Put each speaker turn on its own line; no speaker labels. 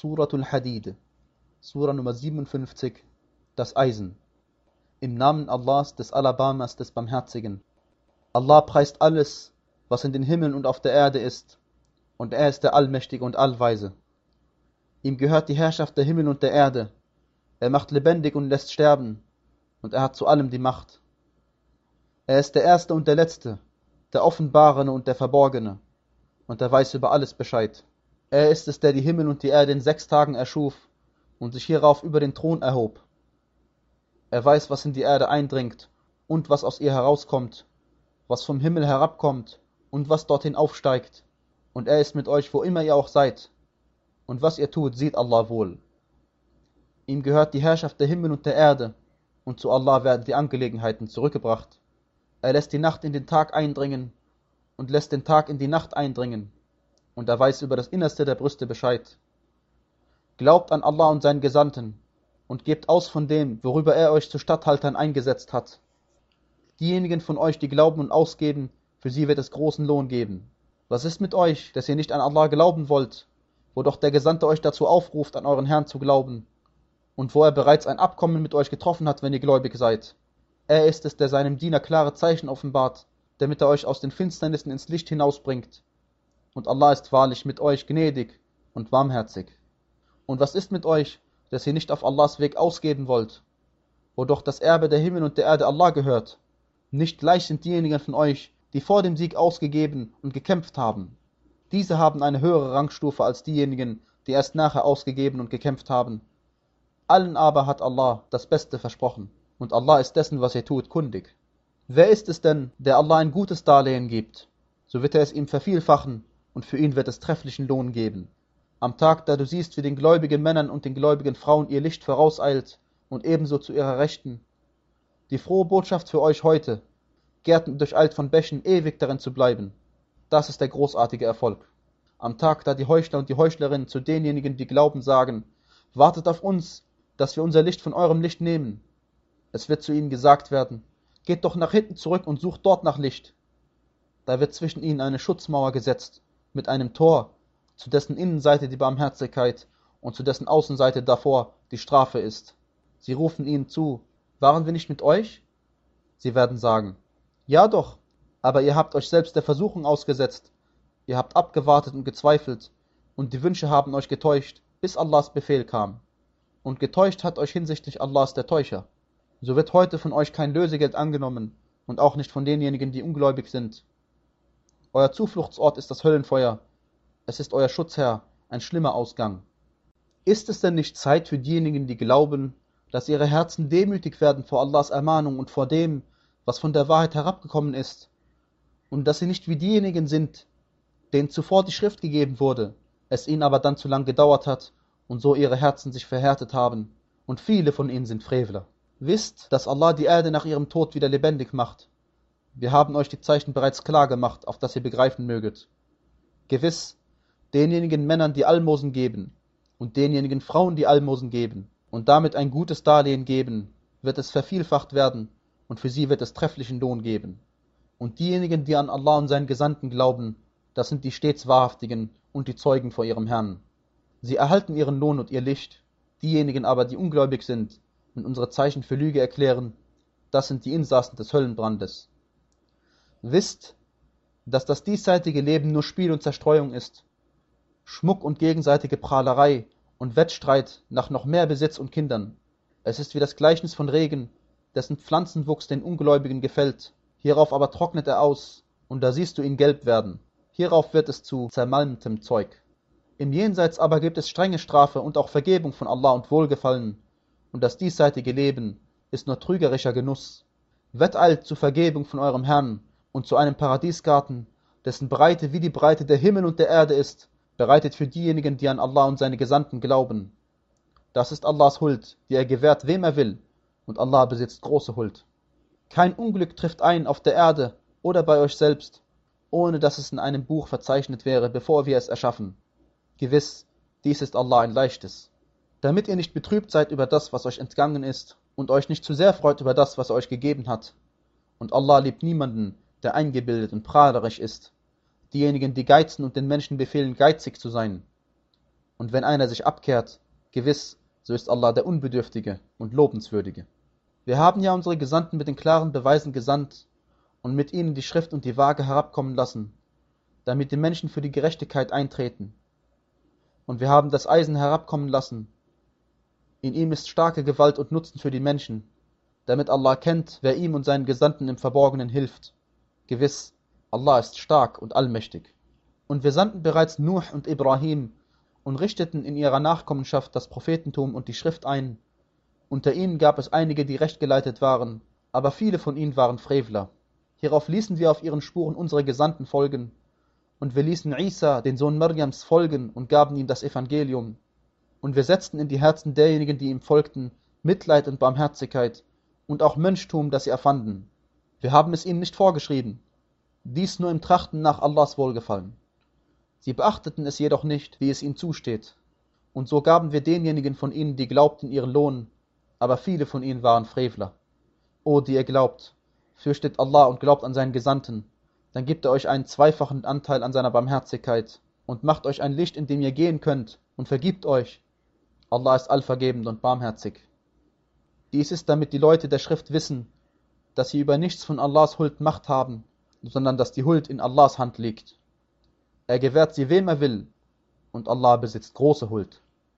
Suratul Hadid, Surah Nummer 57, das Eisen. Im Namen Allahs, des Alabamas, des Barmherzigen. Allah preist alles, was in den Himmeln und auf der Erde ist, und er ist der Allmächtige und Allweise. Ihm gehört die Herrschaft der Himmel und der Erde. Er macht lebendig und lässt sterben, und er hat zu allem die Macht. Er ist der Erste und der Letzte, der Offenbarene und der Verborgene, und er weiß über alles Bescheid. Er ist es, der die Himmel und die Erde in sechs Tagen erschuf und sich hierauf über den Thron erhob. Er weiß, was in die Erde eindringt und was aus ihr herauskommt, was vom Himmel herabkommt und was dorthin aufsteigt. Und er ist mit euch, wo immer ihr auch seid. Und was ihr tut, sieht Allah wohl. Ihm gehört die Herrschaft der Himmel und der Erde, und zu Allah werden die Angelegenheiten zurückgebracht. Er lässt die Nacht in den Tag eindringen und lässt den Tag in die Nacht eindringen und er weiß über das Innerste der Brüste Bescheid. Glaubt an Allah und seinen Gesandten und gebt aus von dem, worüber er euch zu Statthaltern eingesetzt hat. Diejenigen von euch, die glauben und ausgeben, für sie wird es großen Lohn geben. Was ist mit euch, dass ihr nicht an Allah glauben wollt, wo doch der Gesandte euch dazu aufruft, an euren Herrn zu glauben, und wo er bereits ein Abkommen mit euch getroffen hat, wenn ihr gläubig seid. Er ist es, der seinem Diener klare Zeichen offenbart, damit er euch aus den Finsternissen ins Licht hinausbringt und Allah ist wahrlich mit euch gnädig und warmherzig. Und was ist mit euch, dass ihr nicht auf Allahs Weg ausgeben wollt, wo doch das Erbe der Himmel und der Erde Allah gehört? Nicht gleich sind diejenigen von euch, die vor dem Sieg ausgegeben und gekämpft haben. Diese haben eine höhere Rangstufe als diejenigen, die erst nachher ausgegeben und gekämpft haben. Allen aber hat Allah das Beste versprochen, und Allah ist dessen, was ihr tut, kundig. Wer ist es denn, der Allah ein gutes Darlehen gibt? So wird er es ihm vervielfachen und für ihn wird es trefflichen Lohn geben. Am Tag, da du siehst, wie den gläubigen Männern und den gläubigen Frauen ihr Licht vorauseilt und ebenso zu ihrer Rechten. Die frohe Botschaft für euch heute, Gärten durcheilt von Bächen, ewig darin zu bleiben. Das ist der großartige Erfolg. Am Tag, da die Heuchler und die Heuchlerinnen zu denjenigen, die glauben, sagen, wartet auf uns, dass wir unser Licht von eurem Licht nehmen. Es wird zu ihnen gesagt werden, geht doch nach hinten zurück und sucht dort nach Licht. Da wird zwischen ihnen eine Schutzmauer gesetzt mit einem Tor, zu dessen Innenseite die Barmherzigkeit und zu dessen Außenseite davor die Strafe ist. Sie rufen ihnen zu, waren wir nicht mit euch? Sie werden sagen, ja doch, aber ihr habt euch selbst der Versuchung ausgesetzt, ihr habt abgewartet und gezweifelt, und die Wünsche haben euch getäuscht, bis Allahs Befehl kam. Und getäuscht hat euch hinsichtlich Allahs der Täuscher. So wird heute von euch kein Lösegeld angenommen, und auch nicht von denjenigen, die ungläubig sind. Euer Zufluchtsort ist das Höllenfeuer. Es ist euer Schutzherr, ein schlimmer Ausgang. Ist es denn nicht Zeit für diejenigen, die glauben, dass ihre Herzen demütig werden vor Allahs Ermahnung und vor dem, was von der Wahrheit herabgekommen ist, und dass sie nicht wie diejenigen sind, denen zuvor die Schrift gegeben wurde, es ihnen aber dann zu lang gedauert hat und so ihre Herzen sich verhärtet haben, und viele von ihnen sind Frevler. Wisst, dass Allah die Erde nach ihrem Tod wieder lebendig macht wir haben euch die Zeichen bereits klar gemacht, auf dass ihr begreifen möget. Gewiss, denjenigen Männern, die Almosen geben, und denjenigen Frauen, die Almosen geben, und damit ein gutes Darlehen geben, wird es vervielfacht werden, und für sie wird es trefflichen Lohn geben. Und diejenigen, die an Allah und seinen Gesandten glauben, das sind die stets Wahrhaftigen und die Zeugen vor ihrem Herrn. Sie erhalten ihren Lohn und ihr Licht. Diejenigen aber, die ungläubig sind und unsere Zeichen für Lüge erklären, das sind die Insassen des Höllenbrandes. Wisst, dass das diesseitige Leben nur Spiel und Zerstreuung ist, Schmuck und gegenseitige Prahlerei und Wettstreit nach noch mehr Besitz und Kindern. Es ist wie das Gleichnis von Regen, dessen Pflanzenwuchs den Ungläubigen gefällt, hierauf aber trocknet er aus, und da siehst du ihn gelb werden. Hierauf wird es zu zermalmtem Zeug. Im Jenseits aber gibt es strenge Strafe und auch Vergebung von Allah und Wohlgefallen, und das diesseitige Leben ist nur trügerischer Genuss. Wetteilt zur Vergebung von eurem Herrn und zu einem Paradiesgarten, dessen Breite wie die Breite der Himmel und der Erde ist, bereitet für diejenigen, die an Allah und seine Gesandten glauben. Das ist Allahs Huld, die er gewährt, wem er will, und Allah besitzt große Huld. Kein Unglück trifft ein auf der Erde oder bei euch selbst, ohne dass es in einem Buch verzeichnet wäre, bevor wir es erschaffen. Gewiss, dies ist Allah ein leichtes. Damit ihr nicht betrübt seid über das, was euch entgangen ist, und euch nicht zu sehr freut über das, was er euch gegeben hat. Und Allah liebt niemanden, der eingebildet und prahlerisch ist, diejenigen, die geizen und den Menschen befehlen, geizig zu sein. Und wenn einer sich abkehrt, gewiss, so ist Allah der Unbedürftige und Lobenswürdige. Wir haben ja unsere Gesandten mit den klaren Beweisen gesandt und mit ihnen die Schrift und die Waage herabkommen lassen, damit die Menschen für die Gerechtigkeit eintreten. Und wir haben das Eisen herabkommen lassen. In ihm ist starke Gewalt und Nutzen für die Menschen, damit Allah kennt, wer ihm und seinen Gesandten im Verborgenen hilft. Gewiss, Allah ist stark und allmächtig. Und wir sandten bereits Nuh und Ibrahim und richteten in ihrer Nachkommenschaft das Prophetentum und die Schrift ein. Unter ihnen gab es einige, die rechtgeleitet waren, aber viele von ihnen waren Frevler. Hierauf ließen wir auf ihren Spuren unsere Gesandten folgen, und wir ließen Isa, den Sohn Maryams, folgen und gaben ihm das Evangelium. Und wir setzten in die Herzen derjenigen, die ihm folgten, Mitleid und Barmherzigkeit und auch Mönchtum, das sie erfanden. Wir haben es ihnen nicht vorgeschrieben, dies nur im Trachten nach Allahs Wohlgefallen. Sie beachteten es jedoch nicht, wie es ihnen zusteht. Und so gaben wir denjenigen von ihnen, die glaubten, ihren Lohn, aber viele von ihnen waren Frevler. O, die ihr glaubt, fürchtet Allah und glaubt an seinen Gesandten, dann gibt er euch einen zweifachen Anteil an seiner Barmherzigkeit und macht euch ein Licht, in dem ihr gehen könnt und vergibt euch. Allah ist allvergebend und barmherzig. Dies ist, damit die Leute der Schrift wissen, dass sie über nichts von Allahs Huld Macht haben, sondern dass die Huld in Allahs Hand liegt. Er gewährt sie wem er will, und Allah besitzt große Huld.